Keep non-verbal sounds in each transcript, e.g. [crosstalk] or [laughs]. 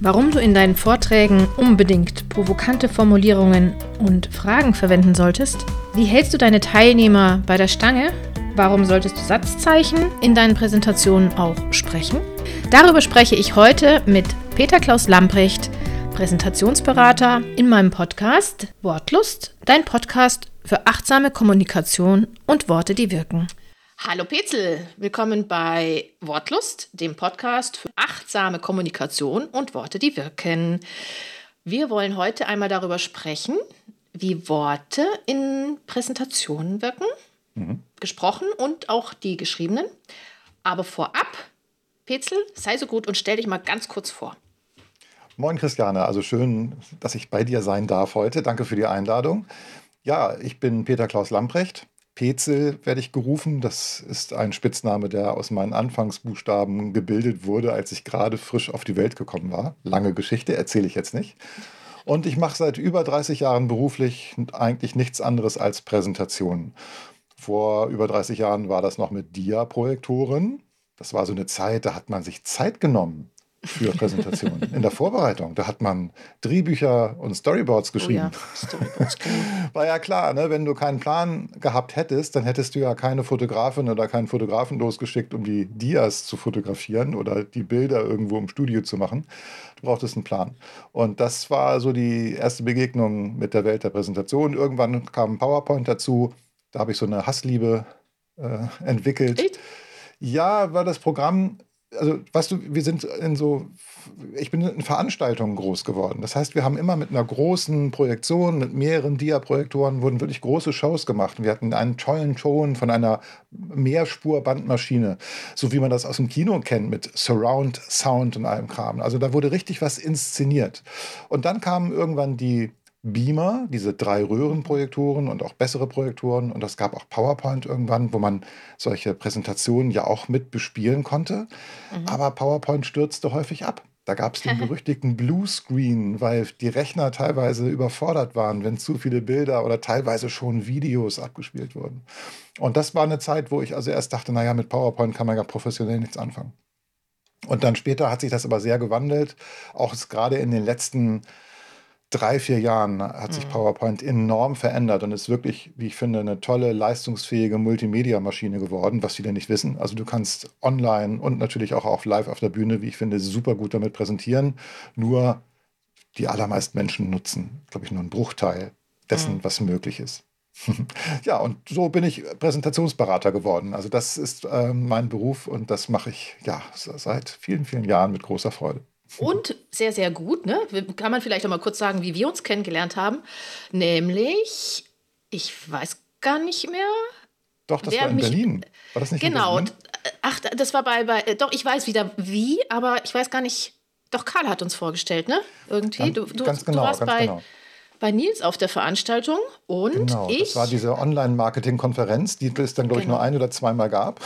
Warum du in deinen Vorträgen unbedingt provokante Formulierungen und Fragen verwenden solltest? Wie hältst du deine Teilnehmer bei der Stange? Warum solltest du Satzzeichen in deinen Präsentationen auch sprechen? Darüber spreche ich heute mit Peter Klaus Lamprecht, Präsentationsberater in meinem Podcast Wortlust, dein Podcast für achtsame Kommunikation und Worte, die wirken. Hallo Petzel, willkommen bei Wortlust, dem Podcast für achtsame Kommunikation und Worte, die wirken. Wir wollen heute einmal darüber sprechen, wie Worte in Präsentationen wirken, mhm. gesprochen und auch die geschriebenen. Aber vorab, Petzel, sei so gut und stell dich mal ganz kurz vor. Moin Christiane, also schön, dass ich bei dir sein darf heute. Danke für die Einladung. Ja, ich bin Peter Klaus Lamprecht, Petzel werde ich gerufen. Das ist ein Spitzname, der aus meinen Anfangsbuchstaben gebildet wurde, als ich gerade frisch auf die Welt gekommen war. Lange Geschichte, erzähle ich jetzt nicht. Und ich mache seit über 30 Jahren beruflich eigentlich nichts anderes als Präsentationen. Vor über 30 Jahren war das noch mit Dia-Projektoren. Das war so eine Zeit, da hat man sich Zeit genommen für Präsentationen. In der Vorbereitung, da hat man Drehbücher und Storyboards geschrieben. Oh ja, Storyboards, [laughs] War ja klar, ne? wenn du keinen Plan gehabt hättest, dann hättest du ja keine Fotografin oder keinen Fotografen losgeschickt, um die Dias zu fotografieren oder die Bilder irgendwo im Studio zu machen. Du brauchtest einen Plan. Und das war so die erste Begegnung mit der Welt der Präsentation. Irgendwann kam PowerPoint dazu. Da habe ich so eine Hassliebe äh, entwickelt. Echt? Ja, weil das Programm also weißt du, wir sind in so, ich bin in Veranstaltungen groß geworden. Das heißt, wir haben immer mit einer großen Projektion, mit mehreren Dia-Projektoren, wurden wirklich große Shows gemacht. Wir hatten einen tollen Ton von einer Mehrspurbandmaschine, so wie man das aus dem Kino kennt, mit Surround Sound und allem Kram. Also da wurde richtig was inszeniert. Und dann kamen irgendwann die Beamer, diese drei Röhrenprojektoren und auch bessere Projektoren. Und es gab auch PowerPoint irgendwann, wo man solche Präsentationen ja auch mit bespielen konnte. Mhm. Aber PowerPoint stürzte häufig ab. Da gab es den [laughs] berüchtigten Bluescreen, weil die Rechner teilweise überfordert waren, wenn zu viele Bilder oder teilweise schon Videos abgespielt wurden. Und das war eine Zeit, wo ich also erst dachte, naja, mit PowerPoint kann man ja professionell nichts anfangen. Und dann später hat sich das aber sehr gewandelt, auch gerade in den letzten drei, vier Jahren hat sich mhm. PowerPoint enorm verändert und ist wirklich, wie ich finde, eine tolle, leistungsfähige Multimedia-Maschine geworden, was viele nicht wissen. Also du kannst online und natürlich auch auf live auf der Bühne, wie ich finde, super gut damit präsentieren. Nur die allermeisten Menschen nutzen, glaube ich, nur einen Bruchteil dessen, mhm. was möglich ist. [laughs] ja, und so bin ich Präsentationsberater geworden. Also das ist äh, mein Beruf und das mache ich ja seit vielen, vielen Jahren mit großer Freude. Und sehr, sehr gut, ne? Kann man vielleicht auch mal kurz sagen, wie wir uns kennengelernt haben. Nämlich, ich weiß gar nicht mehr. Doch, das war in mich, Berlin. War das nicht genau, in Berlin? Ach, das war bei, bei, doch, ich weiß wieder wie, aber ich weiß gar nicht. Doch, Karl hat uns vorgestellt, ne? Irgendwie. Du, du, ganz genau, du warst ganz bei, genau bei Nils auf der Veranstaltung und genau, ich. Das war diese Online-Marketing-Konferenz, die es dann, glaube ich, nur genau. ein oder zweimal gab.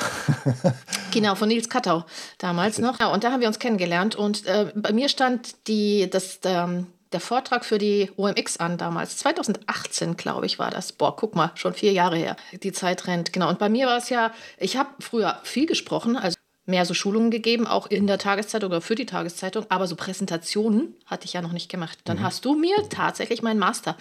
[laughs] genau, von Nils Kattau damals noch. Ja, und da haben wir uns kennengelernt und äh, bei mir stand die, das, ähm, der Vortrag für die OMX an damals. 2018, glaube ich, war das. Boah, guck mal, schon vier Jahre her. Die Zeit rennt. Genau. Und bei mir war es ja, ich habe früher viel gesprochen, also mehr so Schulungen gegeben, auch in der Tageszeitung oder für die Tageszeitung, aber so Präsentationen hatte ich ja noch nicht gemacht. Dann mhm. hast du mir tatsächlich meinen Master,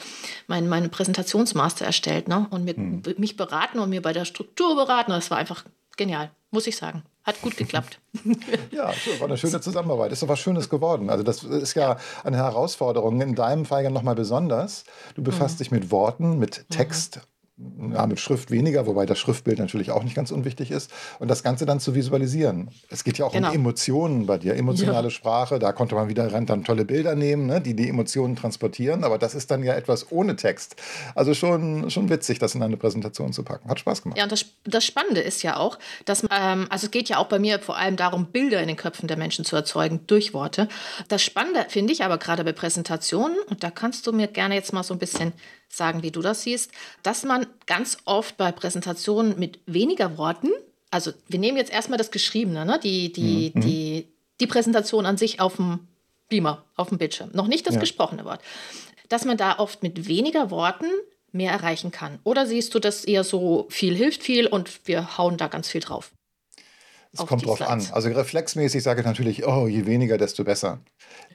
meinen, meinen Präsentationsmaster erstellt ne? und mit, mhm. mich beraten und mir bei der Struktur beraten. Das war einfach genial, muss ich sagen. Hat gut geklappt. [laughs] [laughs] ja, war eine schöne Zusammenarbeit. Ist doch was Schönes geworden. Also das ist ja eine Herausforderung, in deinem Fall ja nochmal besonders. Du befasst mhm. dich mit Worten, mit. Text, ja, mit Schrift weniger, wobei das Schriftbild natürlich auch nicht ganz unwichtig ist. Und das Ganze dann zu visualisieren. Es geht ja auch genau. um Emotionen bei dir, emotionale ja. Sprache. Da konnte man wieder dann tolle Bilder nehmen, ne, die die Emotionen transportieren. Aber das ist dann ja etwas ohne Text. Also schon, schon witzig, das in eine Präsentation zu packen. Hat Spaß gemacht. Ja, und das, das Spannende ist ja auch, dass, ähm, also es geht ja auch bei mir vor allem darum, Bilder in den Köpfen der Menschen zu erzeugen durch Worte. Das Spannende finde ich aber gerade bei Präsentationen, und da kannst du mir gerne jetzt mal so ein bisschen sagen, wie du das siehst, dass man ganz oft bei Präsentationen mit weniger Worten, also wir nehmen jetzt erstmal das Geschriebene, ne? die, die, mhm. die, die Präsentation an sich auf dem Beamer, auf dem Bildschirm, noch nicht das ja. gesprochene Wort, dass man da oft mit weniger Worten mehr erreichen kann. Oder siehst du das eher so, viel hilft viel und wir hauen da ganz viel drauf? Es kommt drauf Slides. an. Also reflexmäßig sage ich natürlich, oh, je weniger, desto besser.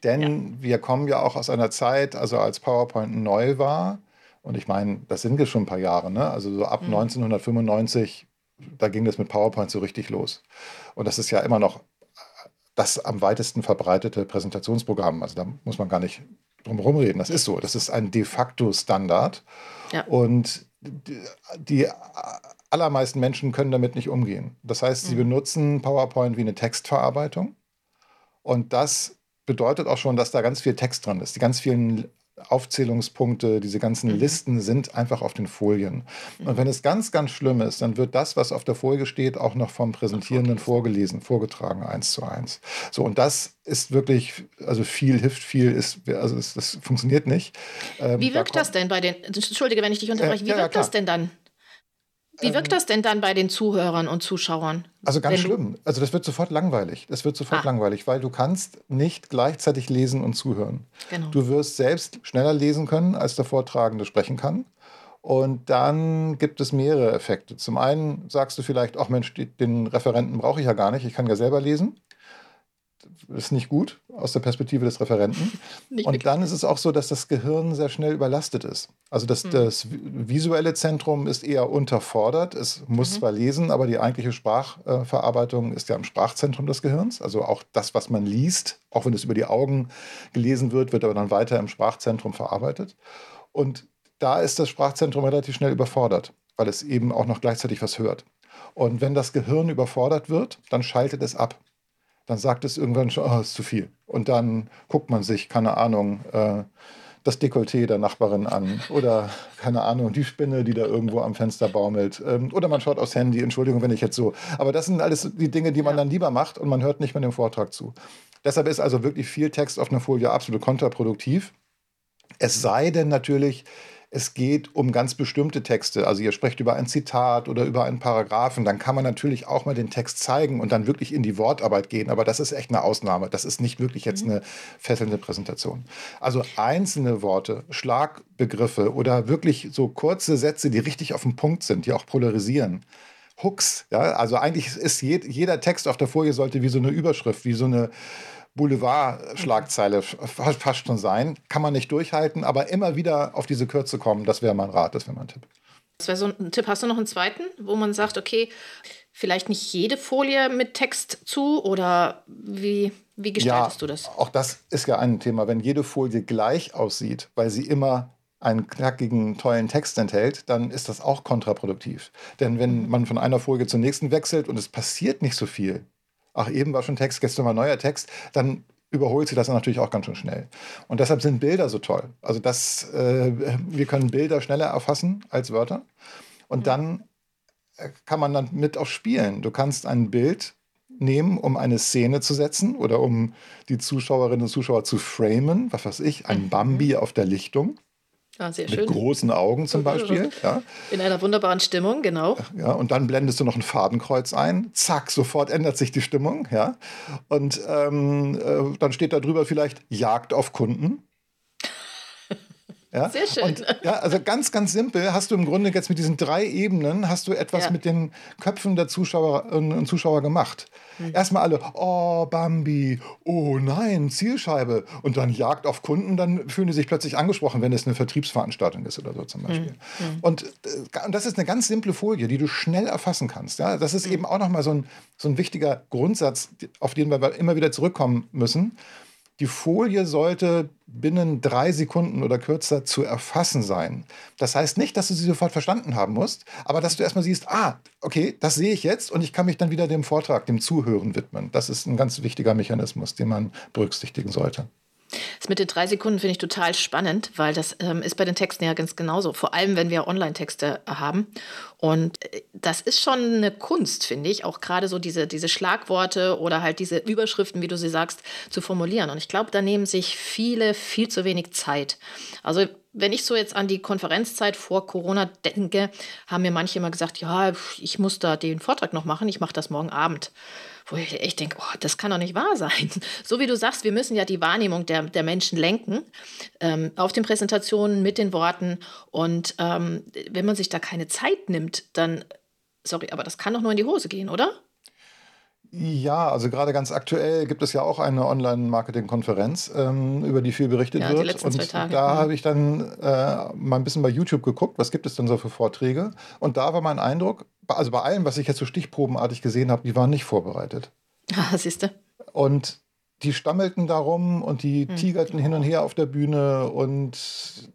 Denn ja. wir kommen ja auch aus einer Zeit, also als PowerPoint neu war, und ich meine, das sind jetzt schon ein paar Jahre, ne? Also so ab mhm. 1995, da ging das mit PowerPoint so richtig los. Und das ist ja immer noch das am weitesten verbreitete Präsentationsprogramm. Also da muss man gar nicht drum herum reden. Das ist so. Das ist ein de facto Standard. Ja. Und die, die allermeisten Menschen können damit nicht umgehen. Das heißt, sie mhm. benutzen PowerPoint wie eine Textverarbeitung. Und das bedeutet auch schon, dass da ganz viel Text dran ist. Die ganz vielen Aufzählungspunkte, diese ganzen mhm. Listen sind einfach auf den Folien. Mhm. Und wenn es ganz, ganz schlimm ist, dann wird das, was auf der Folie steht, auch noch vom Präsentierenden vorgelesen, vorgetragen, eins zu eins. So, und das ist wirklich, also viel hilft viel, ist, also es, das funktioniert nicht. Ähm, Wie wirkt da das denn bei den, Entschuldige, wenn ich dich unterbreche, äh, wie ja, wirkt ja, das denn dann? Wie wirkt ähm, das denn dann bei den Zuhörern und Zuschauern? Also ganz schlimm. Also das wird sofort langweilig. Das wird sofort ah. langweilig, weil du kannst nicht gleichzeitig lesen und zuhören. Genau. Du wirst selbst schneller lesen können, als der Vortragende sprechen kann. Und dann gibt es mehrere Effekte. Zum einen sagst du vielleicht, ach Mensch, den Referenten brauche ich ja gar nicht, ich kann ja selber lesen ist nicht gut aus der Perspektive des Referenten. [laughs] Nicht und dann ist es auch so, dass das Gehirn sehr schnell überlastet ist. Also das, mhm. das visuelle Zentrum ist eher unterfordert. Es muss mhm. zwar lesen, aber die eigentliche Sprachverarbeitung ist ja im Sprachzentrum des Gehirns. Also auch das, was man liest, auch wenn es über die Augen gelesen wird, wird aber dann weiter im Sprachzentrum verarbeitet. Und da ist das Sprachzentrum relativ schnell überfordert, weil es eben auch noch gleichzeitig was hört. Und wenn das Gehirn überfordert wird, dann schaltet es ab dann sagt es irgendwann schon, oh, ist zu viel. Und dann guckt man sich, keine Ahnung, äh, das Dekolleté der Nachbarin an oder keine Ahnung, die Spinne, die da irgendwo am Fenster baumelt. Ähm, oder man schaut aufs Handy, Entschuldigung, wenn ich jetzt so. Aber das sind alles die Dinge, die man ja. dann lieber macht und man hört nicht mehr dem Vortrag zu. Deshalb ist also wirklich viel Text auf einer Folie absolut kontraproduktiv. Es sei denn natürlich, es geht um ganz bestimmte Texte. Also ihr sprecht über ein Zitat oder über einen Paragraphen, dann kann man natürlich auch mal den Text zeigen und dann wirklich in die Wortarbeit gehen. Aber das ist echt eine Ausnahme. Das ist nicht wirklich jetzt mhm. eine fesselnde Präsentation. Also einzelne Worte, Schlagbegriffe oder wirklich so kurze Sätze, die richtig auf den Punkt sind, die auch polarisieren. Hooks, ja, also eigentlich ist jeder Text auf der Folie sollte wie so eine Überschrift, wie so eine Boulevard-Schlagzeile fast schon sein. Kann man nicht durchhalten, aber immer wieder auf diese Kürze kommen, das wäre mein Rat, das wäre mein Tipp. Das wäre so ein Tipp. Hast du noch einen zweiten, wo man sagt, okay, vielleicht nicht jede Folie mit Text zu oder wie, wie gestaltest ja, du das? Auch das ist ja ein Thema. Wenn jede Folie gleich aussieht, weil sie immer einen knackigen, tollen Text enthält, dann ist das auch kontraproduktiv. Denn wenn man von einer Folie zur nächsten wechselt und es passiert nicht so viel, ach, eben war schon Text, gestern war neuer Text, dann überholt sie das natürlich auch ganz schön schnell. Und deshalb sind Bilder so toll. Also das, äh, wir können Bilder schneller erfassen als Wörter. Und mhm. dann äh, kann man dann mit auch spielen. Du kannst ein Bild nehmen, um eine Szene zu setzen oder um die Zuschauerinnen und Zuschauer zu framen, was weiß ich, ein mhm. Bambi auf der Lichtung. Ah, sehr schön. Mit großen Augen zum Beispiel. [laughs] Ja. In einer wunderbaren Stimmung, genau. Ja, und dann blendest du noch ein Fadenkreuz ein. Zack, sofort ändert sich die Stimmung. Ja. Und ähm, äh, dann steht da drüber vielleicht Jagd auf Kunden. Ja? Sehr schön. Und, ja, also ganz, ganz simpel hast du im Grunde jetzt mit diesen drei Ebenen hast du etwas ja. mit den Köpfen der Zuschauerinnen und Zuschauer gemacht. Mhm. Erstmal alle, oh, Bambi, oh nein, Zielscheibe. Und dann Jagd auf Kunden, dann fühlen die sich plötzlich angesprochen, wenn es eine Vertriebsveranstaltung ist oder so zum Beispiel. Mhm. mhm. Und, äh, und das ist eine ganz simple Folie, die du schnell erfassen kannst. Ja? Das ist mhm. eben auch nochmal so ein, so ein wichtiger Grundsatz, auf den wir immer wieder zurückkommen müssen. Die Folie sollte binnen drei Sekunden oder kürzer zu erfassen sein. Das heißt nicht, dass du sie sofort verstanden haben musst, aber dass du erstmal siehst, ah, okay, das sehe ich jetzt und ich kann mich dann wieder dem Vortrag, dem Zuhören widmen. Das ist ein ganz wichtiger Mechanismus, den man berücksichtigen sollte. Das mit den drei Sekunden finde ich total spannend, weil das ähm, ist bei den Texten ja ganz genauso. Vor allem, wenn wir Online-Texte haben. Und äh, das ist schon eine Kunst, finde ich, auch gerade so diese, diese Schlagworte oder halt diese Überschriften, wie du sie sagst, zu formulieren. Und ich glaube, da nehmen sich viele viel zu wenig Zeit. Also wenn ich so jetzt an die Konferenzzeit vor Corona denke, haben mir manche immer gesagt, ja, ich muss da den Vortrag noch machen, ich mache das morgen Abend wo ich echt denke, oh, das kann doch nicht wahr sein. [laughs] So wie du sagst, wir müssen ja die Wahrnehmung der, der Menschen lenken ähm, auf den Präsentationen mit den Worten. Und ähm, wenn man sich da keine Zeit nimmt, dann, sorry, aber das kann doch nur in die Hose gehen, oder? Ja, also gerade ganz aktuell gibt es ja auch eine Online-Marketing-Konferenz, ähm, über die viel berichtet ja, wird. und da habe ich dann äh, mal ein bisschen bei YouTube geguckt, was gibt es denn so für Vorträge. Und da war mein Eindruck, also bei allem, was ich jetzt so stichprobenartig gesehen habe, die waren nicht vorbereitet. [laughs] Ah, siehst du. Und die stammelten darum und die hm. tigerten hin und her auf der Bühne und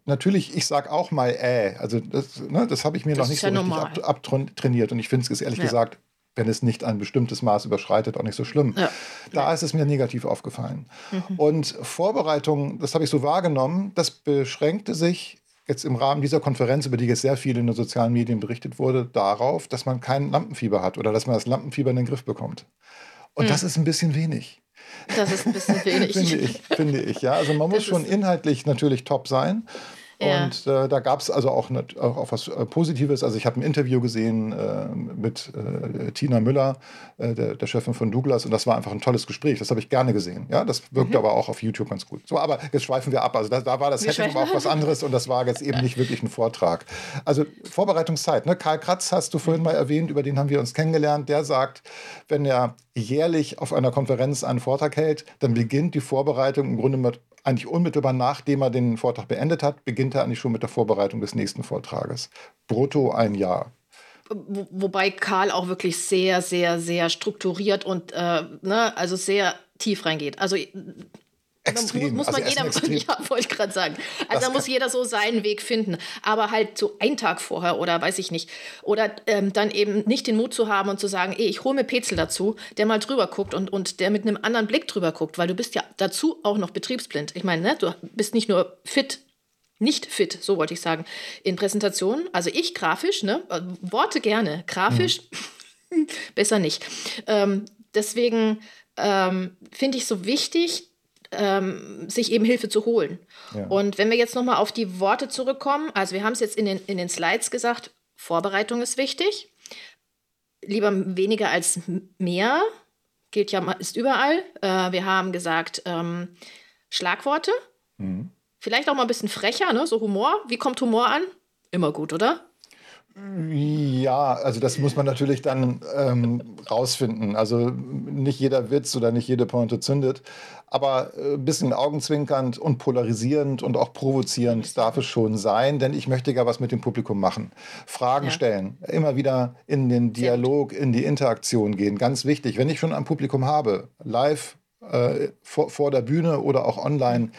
natürlich, ich sag auch mal äh, also das, ne, das habe ich mir das noch nicht so ja richtig abtrainiert ab und ich finde es ehrlich ja. gesagt, wenn es nicht ein bestimmtes Maß überschreitet, auch nicht so schlimm. Ja. Da ist es mir negativ aufgefallen. Mhm. Und Vorbereitung, das habe ich so wahrgenommen, das beschränkte sich jetzt im Rahmen dieser Konferenz, über die jetzt sehr viel in den sozialen Medien berichtet wurde, darauf, dass man kein Lampenfieber hat oder dass man das Lampenfieber in den Griff bekommt. Und mhm. das ist ein bisschen wenig. Das ist ein bisschen wenig. [laughs] finde ich, finde ich, ja. Also man muss schon inhaltlich natürlich top sein. Ja. Und äh, da gab es also auch, ne, auch, auch, was äh, Positives. Also ich habe ein Interview gesehen äh, mit äh, Tina Müller, äh, der, der, Chefin von Douglas, und das war einfach ein tolles Gespräch. Das habe ich gerne gesehen. Ja, das wirkte mhm. aber auch auf YouTube ganz gut. So, aber jetzt schweifen wir ab. Also da, da war das Setting aber auch was anderes und das war jetzt eben nicht wirklich ein Vortrag. Also Vorbereitungszeit. Ne? Karl Kratz hast du vorhin mal erwähnt, über den haben wir uns kennengelernt. Der sagt, wenn er jährlich auf einer Konferenz einen Vortrag hält, dann beginnt die Vorbereitung im Grunde mit eigentlich unmittelbar nachdem er den Vortrag beendet hat, beginnt er eigentlich schon mit der Vorbereitung des nächsten Vortrages. Brutto ein Jahr. Wo, wobei Karl auch wirklich sehr, sehr, sehr strukturiert und äh, ne, also sehr tief reingeht. Also Extrem. Muss man also jeder, [laughs] ja, wollte ich gerade sagen. Also da muss jeder so seinen Weg finden. Aber halt so einen Tag vorher oder weiß ich nicht. Oder ähm, dann eben nicht den Mut zu haben und zu sagen, ey, ich hole mir Petzel dazu, der mal drüber guckt und, und der mit einem anderen Blick drüber guckt, weil du bist ja dazu auch noch betriebsblind. Ich meine, ne, du bist nicht nur fit, nicht fit, so wollte ich sagen, in Präsentationen. Also ich grafisch, ne, Worte gerne, grafisch mhm. [laughs] besser nicht. Ähm, deswegen ähm, finde ich so wichtig, ähm, sich eben Hilfe zu holen. Ja. Und wenn wir jetzt nochmal auf die Worte zurückkommen, also wir haben es jetzt in den, in den Slides gesagt, Vorbereitung ist wichtig. Lieber weniger als mehr, gilt ja, ist überall. Äh, wir haben gesagt, ähm, Schlagworte. Mhm. Vielleicht auch mal ein bisschen frecher, ne? so Humor. Wie kommt Humor an? Immer gut, oder? Ja, also das muss man natürlich dann ähm, rausfinden. Also nicht jeder Witz oder nicht jede Pointe zündet, aber ein äh, bisschen augenzwinkernd und polarisierend und auch provozierend darf es schon sein, denn ich möchte ja was mit dem Publikum machen. Fragen ja. stellen, immer wieder in den Dialog, in die Interaktion gehen. Ganz wichtig, wenn ich schon ein Publikum habe, live äh, vor, vor der Bühne oder auch online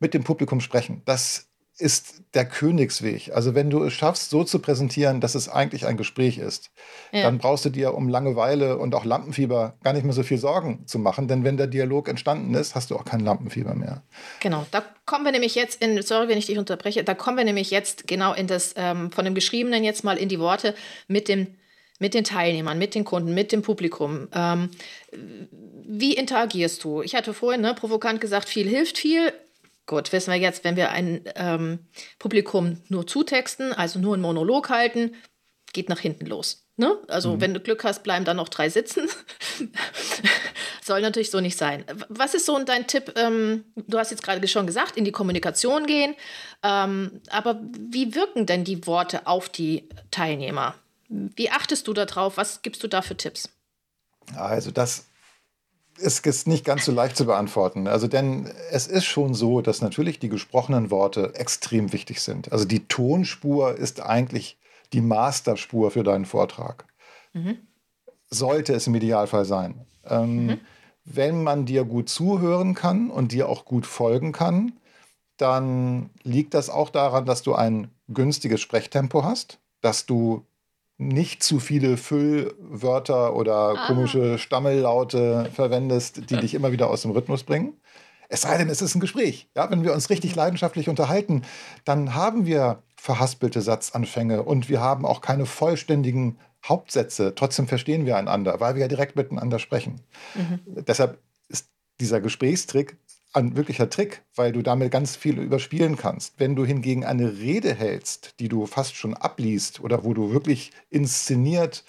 mit dem Publikum sprechen. Das ist der Königsweg. Also wenn du es schaffst, so zu präsentieren, dass es eigentlich ein Gespräch ist, ja. dann brauchst du dir um Langeweile und auch Lampenfieber gar nicht mehr so viel Sorgen zu machen. Denn wenn der Dialog entstanden ist, hast du auch kein Lampenfieber mehr. Genau, da kommen wir nämlich jetzt in, sorry, wenn ich dich unterbreche, da kommen wir nämlich jetzt genau in das, ähm, von dem Geschriebenen jetzt mal in die Worte mit dem mit den Teilnehmern, mit den Kunden, mit dem Publikum. Ähm, wie interagierst du? Ich hatte vorhin ne, provokant gesagt, viel hilft viel. Gut, wissen wir jetzt, wenn wir ein ähm, Publikum nur zutexten, also nur einen Monolog halten, geht nach hinten los. Ne? Also mhm. wenn du Glück hast, bleiben da noch drei sitzen. [laughs] Soll natürlich so nicht sein. Was ist so dein Tipp? Ähm, du hast jetzt gerade schon gesagt, in die Kommunikation gehen. Ähm, aber wie wirken denn die Worte auf die Teilnehmer? Wie achtest du darauf? Was gibst du da für Tipps? Also das ist, ist nicht ganz so leicht zu beantworten. Also, denn es ist schon so, dass natürlich die gesprochenen Worte extrem wichtig sind. Also, die Tonspur ist eigentlich die Masterspur für deinen Vortrag. Mhm. Sollte es im Idealfall sein. Ähm, mhm. Wenn man dir gut zuhören kann und dir auch gut folgen kann, dann liegt das auch daran, dass du ein günstiges Sprechtempo hast, dass du nicht zu viele Füllwörter oder ah. komische Stammellaute verwendest, die dich immer wieder aus dem Rhythmus bringen. Es sei denn, es ist ein Gespräch. Ja, wenn wir uns richtig leidenschaftlich unterhalten, dann haben wir verhaspelte Satzanfänge und wir haben auch keine vollständigen Hauptsätze. Trotzdem verstehen wir einander, weil wir ja direkt miteinander sprechen. Mhm. Deshalb ist dieser Gesprächstrick ein wirklicher Trick, weil du damit ganz viel überspielen kannst. Wenn du hingegen eine Rede hältst, die du fast schon abliest oder wo du wirklich inszeniert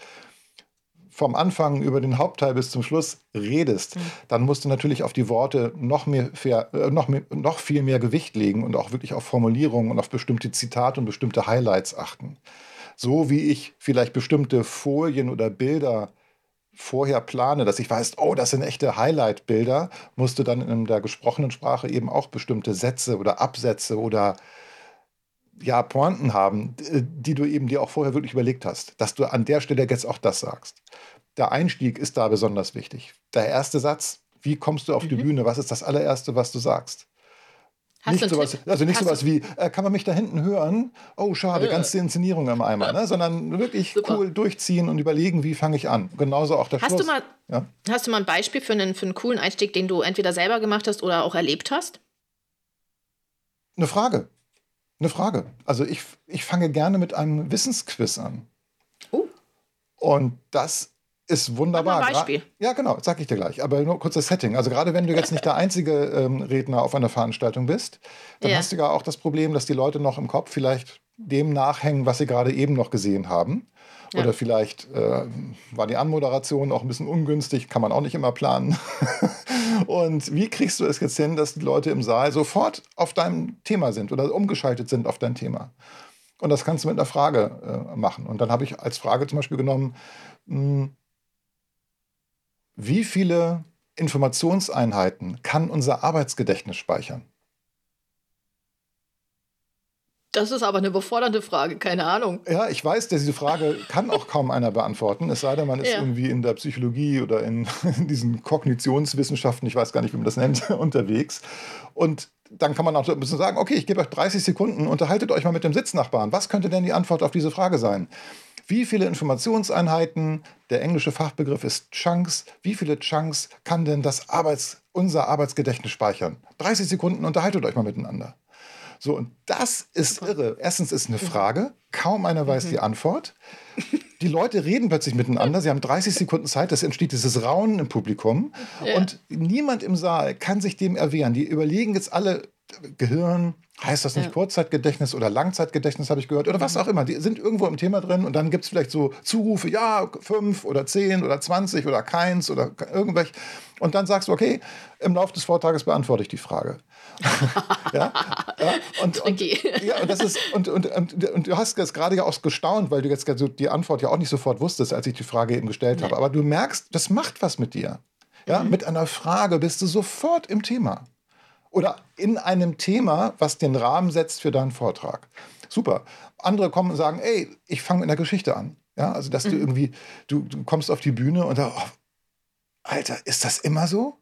vom Anfang über den Hauptteil bis zum Schluss redest, mhm. dann musst du natürlich auf die Worte noch, mehr, äh, noch, mehr, noch viel mehr Gewicht legen und auch wirklich auf Formulierungen und auf bestimmte Zitate und bestimmte Highlights achten. So wie ich vielleicht bestimmte Folien oder Bilder vorher plane, dass ich weiß, oh, das sind echte Highlight-Bilder, musst du dann in der gesprochenen Sprache eben auch bestimmte Sätze oder Absätze oder ja, Pointen haben, die du eben dir auch vorher wirklich überlegt hast, dass du an der Stelle jetzt auch das sagst. Der Einstieg ist da besonders wichtig. Der erste Satz, wie kommst du auf mhm. die Bühne? Was ist das allererste, was du sagst? Hast nicht sowas, also nicht Hast sowas wie, äh, kann man mich da hinten hören? Oh, schade, äh. ganze Inszenierung im Eimer, ne? sondern wirklich Super. cool durchziehen und überlegen, wie fange ich an. Genauso auch der hast Schluss. Du mal, ja? Hast du mal ein Beispiel für einen, für einen coolen Einstieg, den du entweder selber gemacht hast oder auch erlebt hast? Eine Frage. Eine Frage. Also ich, ich fange gerne mit einem Wissensquiz an. Oh. Und das ist wunderbar. Ein Beispiel. Ja, genau, sag ich dir gleich. Aber nur kurz das Setting. Also gerade wenn du jetzt nicht der einzige ähm, Redner auf einer Veranstaltung bist, dann ja. hast du ja auch das Problem, dass die Leute noch im Kopf vielleicht dem nachhängen, was sie gerade eben noch gesehen haben. Ja. Oder vielleicht äh, war die Anmoderation auch ein bisschen ungünstig, kann man auch nicht immer planen. [laughs] Und wie kriegst du es jetzt hin, dass die Leute im Saal sofort auf deinem Thema sind oder umgeschaltet sind auf dein Thema? Und das kannst du mit einer Frage äh, machen. Und dann habe ich als Frage zum Beispiel genommen, mh, hm, wie viele Informationseinheiten kann unser Arbeitsgedächtnis speichern? Das ist aber eine überfordernde Frage, keine Ahnung. Ja, ich weiß, diese Frage kann auch kaum einer beantworten, es sei denn, man ist ja. irgendwie in der Psychologie oder in, [laughs] in, diesen Kognitionswissenschaften, ich weiß gar nicht, wie man das nennt, [laughs] unterwegs. Und dann kann man auch ein bisschen sagen, okay, ich gebe euch 30 Sekunden, unterhaltet euch mal mit dem Sitznachbarn. Was könnte denn die Antwort auf diese Frage sein? Wie viele Informationseinheiten, der englische Fachbegriff ist Chunks, wie viele Chunks kann denn das Arbeits, unser Arbeitsgedächtnis speichern? 30 Sekunden, unterhaltet euch mal miteinander. So, und das ist irre. Erstens ist eine Frage, kaum einer weiß die Antwort. Die Leute reden plötzlich miteinander, sie haben 30 Sekunden Zeit, es entsteht dieses Raunen im Publikum ja. und niemand im Saal kann sich dem erwehren. Die überlegen jetzt alle, Gehirn, heißt das nicht ja. Kurzzeitgedächtnis oder Langzeitgedächtnis, habe ich gehört, oder was auch immer. Die sind irgendwo im Thema drin und dann gibt es vielleicht so Zurufe, ja, fünf oder zehn oder zwanzig oder keins oder irgendwelche. Und dann sagst du, okay, im Laufe des Vortrages beantworte ich die Frage. [laughs] ja? ja? Und, und, ja, und, das ist, und, und, und, und du hast jetzt gerade ja auch gestaunt, weil du jetzt die Antwort ja auch nicht sofort wusstest, als ich die Frage eben gestellt nee. habe. Aber du merkst, das macht was mit dir. Ja? Mhm. Mit einer Frage bist du sofort im Thema oder in einem Thema, was den Rahmen setzt für deinen Vortrag. Super. Andere kommen und sagen, ey, ich fange mit einer Geschichte an. Ja, also dass mhm. du irgendwie, du, du, kommst auf die Bühne und da, oh, Alter, ist das immer so?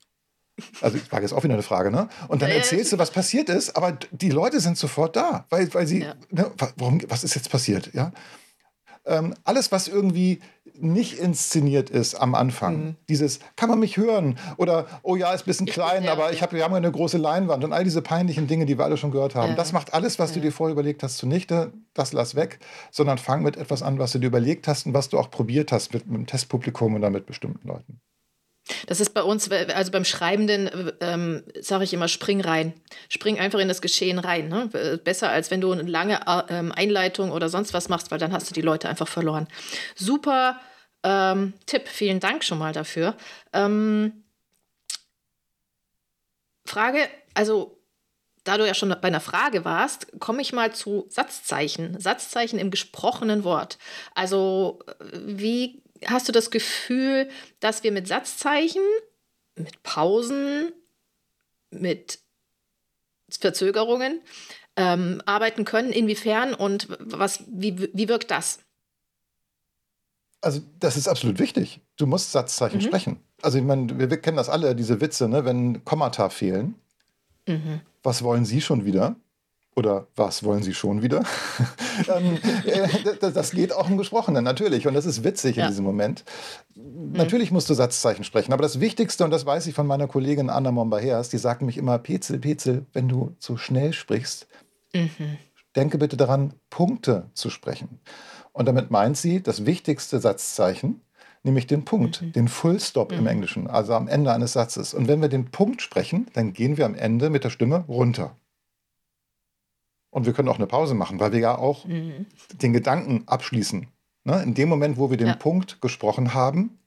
Also, ich frage jetzt auch wieder eine Frage, ne? Und dann ja, erzählst ja. du, was passiert ist, aber die Leute sind sofort da, weil, weil sie, ja. ne, warum, was ist jetzt passiert, ja? ähm, alles, was irgendwie nicht inszeniert ist am Anfang. Mhm. Dieses, kann man mich hören? Oder, oh ja, ist ein bisschen klein, ja, aber ich hab, wir haben eine große Leinwand und all diese peinlichen Dinge, die wir alle schon gehört haben. Ja. Das macht alles, was ja. du dir vorher überlegt hast, zunichte. Das lass weg, sondern fang mit etwas an, was du dir überlegt hast und was du auch probiert hast mit, mit dem Testpublikum oder mit bestimmten Leuten. Das ist bei uns, also beim Schreibenden, ähm, sage ich immer, spring rein. Spring einfach in das Geschehen rein. Ne? Besser, als wenn du eine lange ähm, Einleitung oder sonst was machst, weil dann hast du die Leute einfach verloren. Super ähm, Tipp, vielen Dank schon mal dafür. Ähm, Frage, also da du ja schon bei einer Frage warst, komme ich mal zu Satzzeichen. Satzzeichen im gesprochenen Wort. Also wie hast du das Gefühl, dass wir mit Satzzeichen, mit Pausen, mit Verzögerungen ähm, arbeiten können? Inwiefern und was, wie, wie wirkt das? Also, das ist absolut wichtig. Du musst Satzzeichen mhm. sprechen. Also, ich meine, wir, wir, kennen das alle, diese Witze, ne? wenn Kommata fehlen. Mhm. Was wollen Sie schon wieder? Oder was wollen Sie schon wieder? [laughs] ähm, äh, das geht auch im Gesprochenen, natürlich. Und das ist witzig ja. in diesem Moment. Mhm. Natürlich musst du Satzzeichen sprechen. Aber das Wichtigste, und das weiß ich von meiner Kollegin Anna Momba-Hers, die sagt mich immer, Petzel, Petzel, wenn du zu schnell sprichst, mhm. denke bitte daran, Punkte zu sprechen. Und damit meint sie das wichtigste Satzzeichen, nämlich den Punkt, mhm. den Full Stop mhm. im Englischen, also am Ende eines Satzes. Und wenn wir den Punkt sprechen, dann gehen wir am Ende mit der Stimme runter. Und wir können auch eine Pause machen, weil wir ja auch mhm. den Gedanken abschließen. Ne? In dem Moment, wo wir den ja. Punkt gesprochen haben,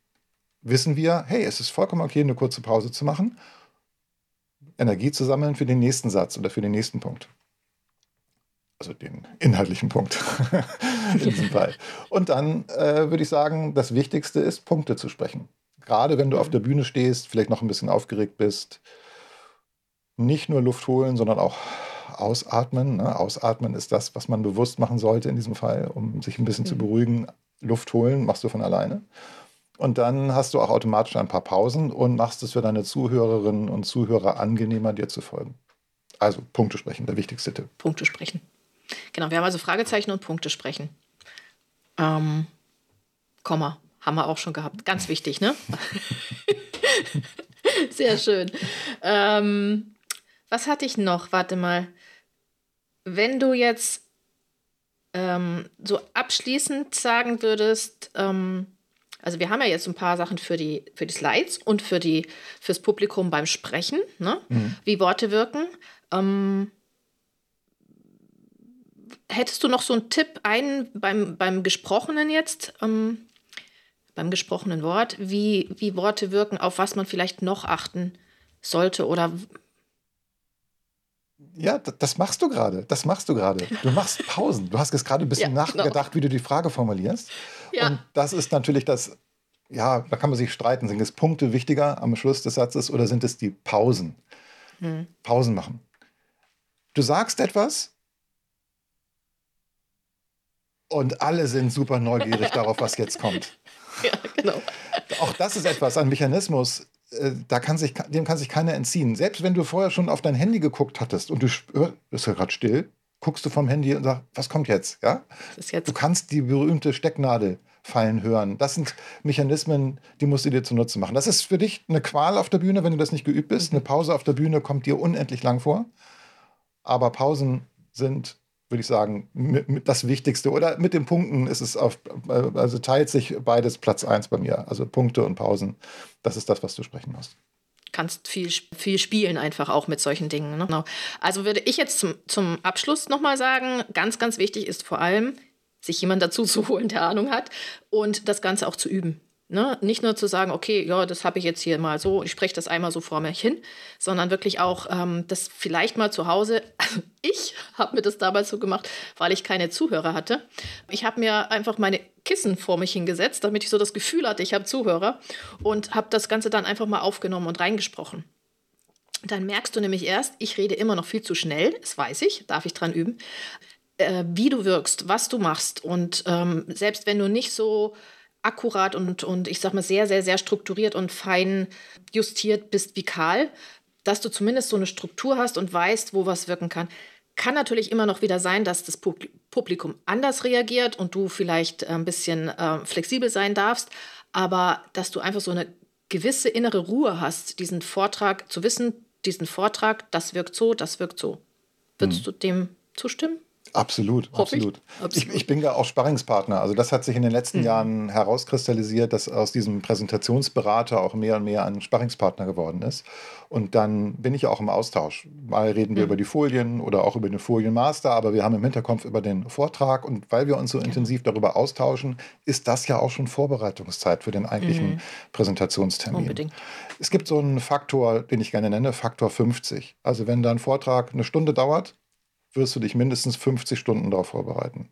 wissen wir, hey, es ist vollkommen okay, eine kurze Pause zu machen, Energie zu sammeln für den nächsten Satz oder für den nächsten Punkt. Also den inhaltlichen Punkt [laughs] in diesem Fall. Und dann äh, würde ich sagen, das Wichtigste ist, Punkte zu sprechen. Gerade wenn du auf der Bühne stehst, vielleicht noch ein bisschen aufgeregt bist, nicht nur Luft holen, sondern auch ausatmen. Ne? Ausatmen ist das, was man bewusst machen sollte in diesem Fall, um sich ein bisschen mhm. zu beruhigen. Luft holen machst du von alleine. Und dann hast du auch automatisch ein paar Pausen und machst es für deine Zuhörerinnen und Zuhörer angenehmer, dir zu folgen. Also Punkte sprechen, der wichtigste Tipp. Punkte sprechen. Genau, wir haben also Fragezeichen und Punkte sprechen. Ähm, Komma, haben wir auch schon gehabt. Ganz wichtig, ne? [laughs] Sehr schön. Ähm, was hatte ich noch? Warte mal. Wenn du jetzt ähm, so abschließend sagen würdest, ähm, also wir haben ja jetzt ein paar Sachen für die, für die Slides und für die, fürs Publikum beim Sprechen, ne? Mhm. wie Worte wirken. Ähm, hättest du noch so einen Tipp ein beim, beim Gesprochenen jetzt, ähm, beim gesprochenen Wort, wie, wie Worte wirken, auf was man vielleicht noch achten sollte oder ja, das machst du gerade. Das machst du gerade. Du machst Pausen. Du hast jetzt gerade ein bisschen [laughs] ja, genau. nachgedacht, genau. wie du die Frage formulierst. Ja. Und das ist natürlich das, ja, da kann man sich streiten. Sind es Punkte wichtiger am Schluss des Satzes oder sind es die Pausen? Hm. Pausen machen. Du sagst etwas und alle sind super neugierig darauf, was jetzt kommt. [laughs] Ja, genau. Auch das ist etwas, ein Mechanismus, da kann sich, dem kann sich keiner entziehen. Selbst wenn du vorher schon auf dein Handy geguckt hattest und du bist ja gerade still, guckst du vom Handy und sagst, was kommt jetzt? Ja? Jetzt? Du kannst die berühmte Stecknadel fallen hören. Das sind Mechanismen, die musst du dir zunutze machen. Das ist für dich eine Qual auf der Bühne, wenn du das nicht geübt bist. Mhm. Eine Pause auf der Bühne kommt dir unendlich lang vor. Aber Pausen sind würde ich sagen, mit, mit das Wichtigste. Oder mit den Punkten ist es auf, also teilt sich beides Platz 1 bei mir. Also Punkte und Pausen, das ist das, was du sprechen musst. Kannst viel, viel spielen einfach auch mit solchen Dingen. Ne? Genau. Also würde ich jetzt zum, zum Abschluss nochmal sagen, ganz, ganz wichtig ist vor allem, sich jemand dazu [laughs] zu holen, der Ahnung hat und das Ganze auch zu üben. Ne? Nicht nur zu sagen, okay, ja, das habe ich jetzt hier mal so, ich spreche das einmal so vor mir hin, sondern wirklich auch ähm, das vielleicht mal zu Hause. [laughs] ich habe mir das damals so gemacht, weil ich keine Zuhörer hatte. Ich habe mir einfach meine Kissen vor mich hingesetzt, damit ich so das Gefühl hatte, ich habe Zuhörer und habe das Ganze dann einfach mal aufgenommen und reingesprochen. Dann merkst du nämlich erst, ich rede immer noch viel zu schnell, das weiß ich, darf ich dran üben, äh, wie du wirkst, was du machst. Und ähm, selbst wenn du nicht so akkurat und, und ich sag mal sehr, sehr, sehr strukturiert und fein justiert bist wie Karl, dass du zumindest so eine Struktur hast und weißt, wo was wirken kann. Kann natürlich immer noch wieder sein, dass das Publikum anders reagiert und du vielleicht äh, ein bisschen äh, flexibel sein darfst, aber dass du einfach so eine gewisse innere Ruhe hast, diesen Vortrag zu wissen, diesen Vortrag, das wirkt so, das wirkt so. Würdest hm. du dem zustimmen? Absolut, absolut. Ich, ich, bin ja auch Sparringspartner. Also das hat sich in den letzten mhm. Jahren herauskristallisiert, dass aus diesem Präsentationsberater auch mehr und mehr ein Sparringspartner geworden ist. Und dann bin ich ja auch im Austausch. Mal reden wir mhm. über die Folien oder auch über den Folienmaster, aber wir haben im Hinterkopf über den Vortrag. Und weil wir uns so intensiv darüber austauschen, ist das ja auch schon Vorbereitungszeit für den eigentlichen mhm. Präsentationstermin. Unbedingt. Es gibt so einen Faktor, den ich gerne nenne, Faktor 50. Also wenn dein Vortrag eine Stunde dauert, wirst du dich mindestens 50 Stunden darauf vorbereiten.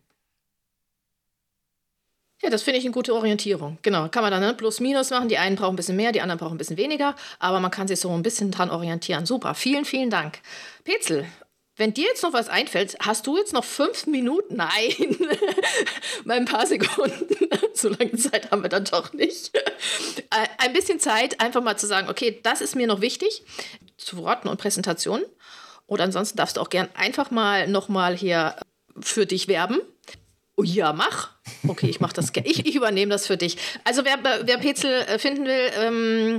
Ja, das finde ich eine gute Orientierung. Genau, kann man dann ne, plus minus machen. Die einen brauchen ein bisschen mehr, die anderen brauchen ein bisschen weniger, aber man kann sich so ein bisschen dran orientieren. Super, vielen, vielen Dank. Petzel, wenn dir jetzt noch was einfällt, hast du jetzt noch fünf Minuten? Nein, [laughs] mal ein paar Sekunden. [laughs] so lange Zeit haben wir dann doch nicht. Äh, ein bisschen Zeit, einfach mal zu sagen, okay, das ist mir noch wichtig zu Worten und Präsentationen. Und ansonsten darfst du auch gern einfach mal nochmal hier für dich werben. Oh ja, mach. Okay, ich mach das. ich, ich übernehme das für dich. Also wer, wer Petzel äh, finden will, ähm,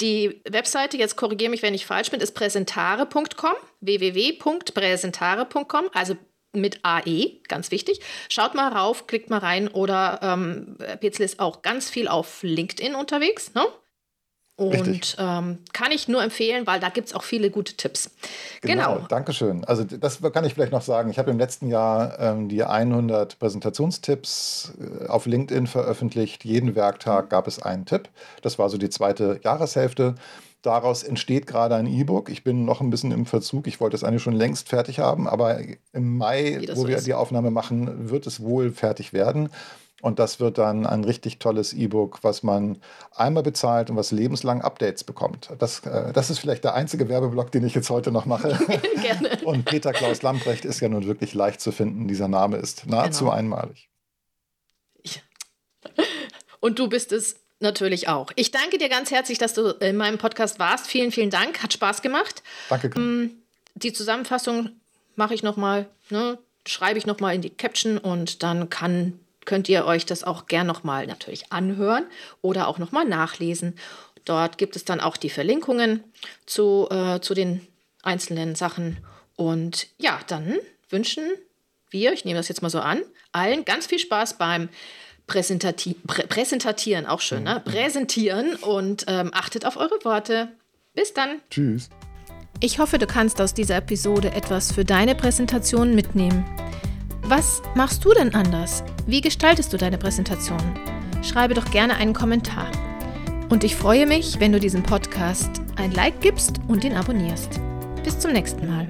die Webseite, jetzt korrigiere mich, wenn ich falsch bin, ist präsentare.com, www.präsentare.com, also mit AE, ganz wichtig. Schaut mal rauf, klickt mal rein oder ähm, Petzel ist auch ganz viel auf LinkedIn unterwegs. Ne? Und ähm, kann ich nur empfehlen, weil da gibt es auch viele gute Tipps. Genau, genau. Dankeschön. Also das kann ich vielleicht noch sagen. Ich habe im letzten Jahr ähm, die 100 Präsentationstipps äh, auf LinkedIn veröffentlicht. Jeden Werktag gab es einen Tipp. Das war so die zweite Jahreshälfte. Daraus entsteht gerade ein E-Book. Ich bin noch ein bisschen im Verzug. Ich wollte es eigentlich schon längst fertig haben, aber im Mai, wo so wir ist. die Aufnahme machen, wird es wohl fertig werden. Und das wird dann ein richtig tolles E-Book, was man einmal bezahlt und was lebenslang Updates bekommt. Das, äh, das ist vielleicht der einzige Werbeblock, den ich jetzt heute noch mache. [laughs] Gerne. [laughs] Und Peter Klaus Lamprecht ist ja nun wirklich leicht zu finden. Dieser Name ist nahezu genau. einmalig. Und du bist es natürlich auch. Ich danke dir ganz herzlich, dass du in meinem Podcast warst. Vielen, vielen Dank. Hat Spaß gemacht. Danke. Ähm, die Zusammenfassung mache ich nochmal, ne, schreibe ich nochmal in die Caption und dann kann könnt ihr euch das auch gern nochmal natürlich anhören oder auch nochmal nachlesen. Dort gibt es dann auch die Verlinkungen zu, äh, zu den einzelnen Sachen. Und ja, dann wünschen wir, ich nehme das jetzt mal so an, allen ganz viel Spaß beim Präsentati Prä Präsentatieren, auch schön, ne? Mhm. Präsentieren und ähm, achtet auf eure Worte. Bis dann. Tschüss. Ich hoffe, du kannst aus dieser Episode etwas für deine Präsentation mitnehmen. Was machst du denn anders? Wie gestaltest du deine Präsentation? Schreibe doch gerne einen Kommentar. Und ich freue mich, wenn du diesem Podcast ein Like gibst und ihn abonnierst. Bis zum nächsten Mal.